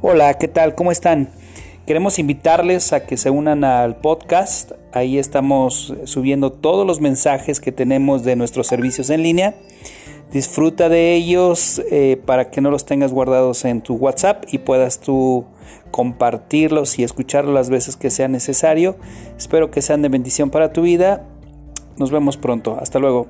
Hola, ¿qué tal? ¿Cómo están? Queremos invitarles a que se unan al podcast. Ahí estamos subiendo todos los mensajes que tenemos de nuestros servicios en línea. Disfruta de ellos eh, para que no los tengas guardados en tu WhatsApp y puedas tú compartirlos y escucharlos las veces que sea necesario. Espero que sean de bendición para tu vida. Nos vemos pronto. Hasta luego.